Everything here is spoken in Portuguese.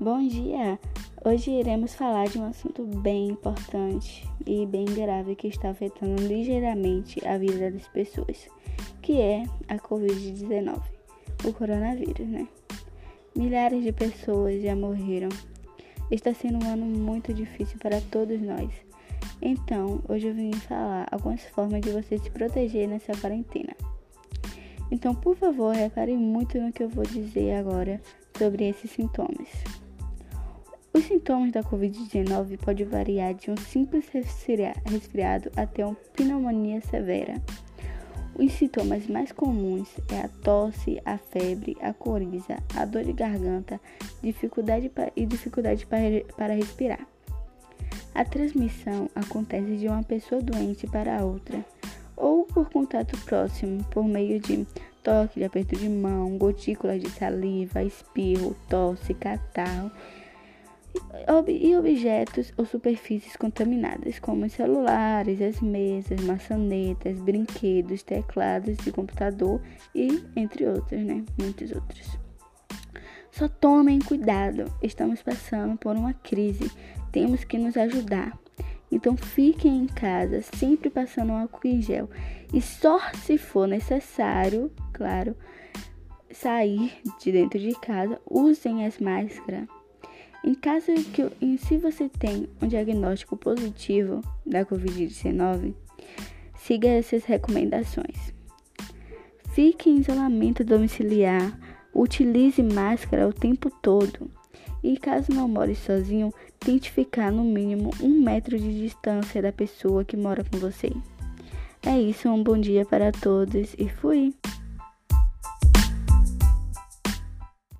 Bom dia! Hoje iremos falar de um assunto bem importante e bem grave que está afetando ligeiramente a vida das pessoas, que é a Covid-19, o coronavírus, né? Milhares de pessoas já morreram. Está sendo um ano muito difícil para todos nós. Então, hoje eu vim falar algumas formas de você se proteger nessa quarentena. Então, por favor, repare muito no que eu vou dizer agora sobre esses sintomas. Os sintomas da Covid-19 podem variar de um simples resfriado até uma pneumonia severa. Os sintomas mais comuns é a tosse, a febre, a coriza, a dor de garganta dificuldade e dificuldade para respirar. A transmissão acontece de uma pessoa doente para outra ou por contato próximo, por meio de toque, de aperto de mão, gotículas de saliva, espirro, tosse, catarro e objetos ou superfícies contaminadas, como os celulares, as mesas, maçanetas, brinquedos, teclados de computador e entre outros, né? Muitos outros. Só tomem cuidado, estamos passando por uma crise, temos que nos ajudar. Então fiquem em casa, sempre passando álcool em gel. E só se for necessário, claro, sair de dentro de casa, usem as máscaras. Em caso que se você tem um diagnóstico positivo da COVID-19, siga essas recomendações. Fique em isolamento domiciliar, utilize máscara o tempo todo. E caso não more sozinho, tente ficar no mínimo um metro de distância da pessoa que mora com você. É isso, um bom dia para todos e fui!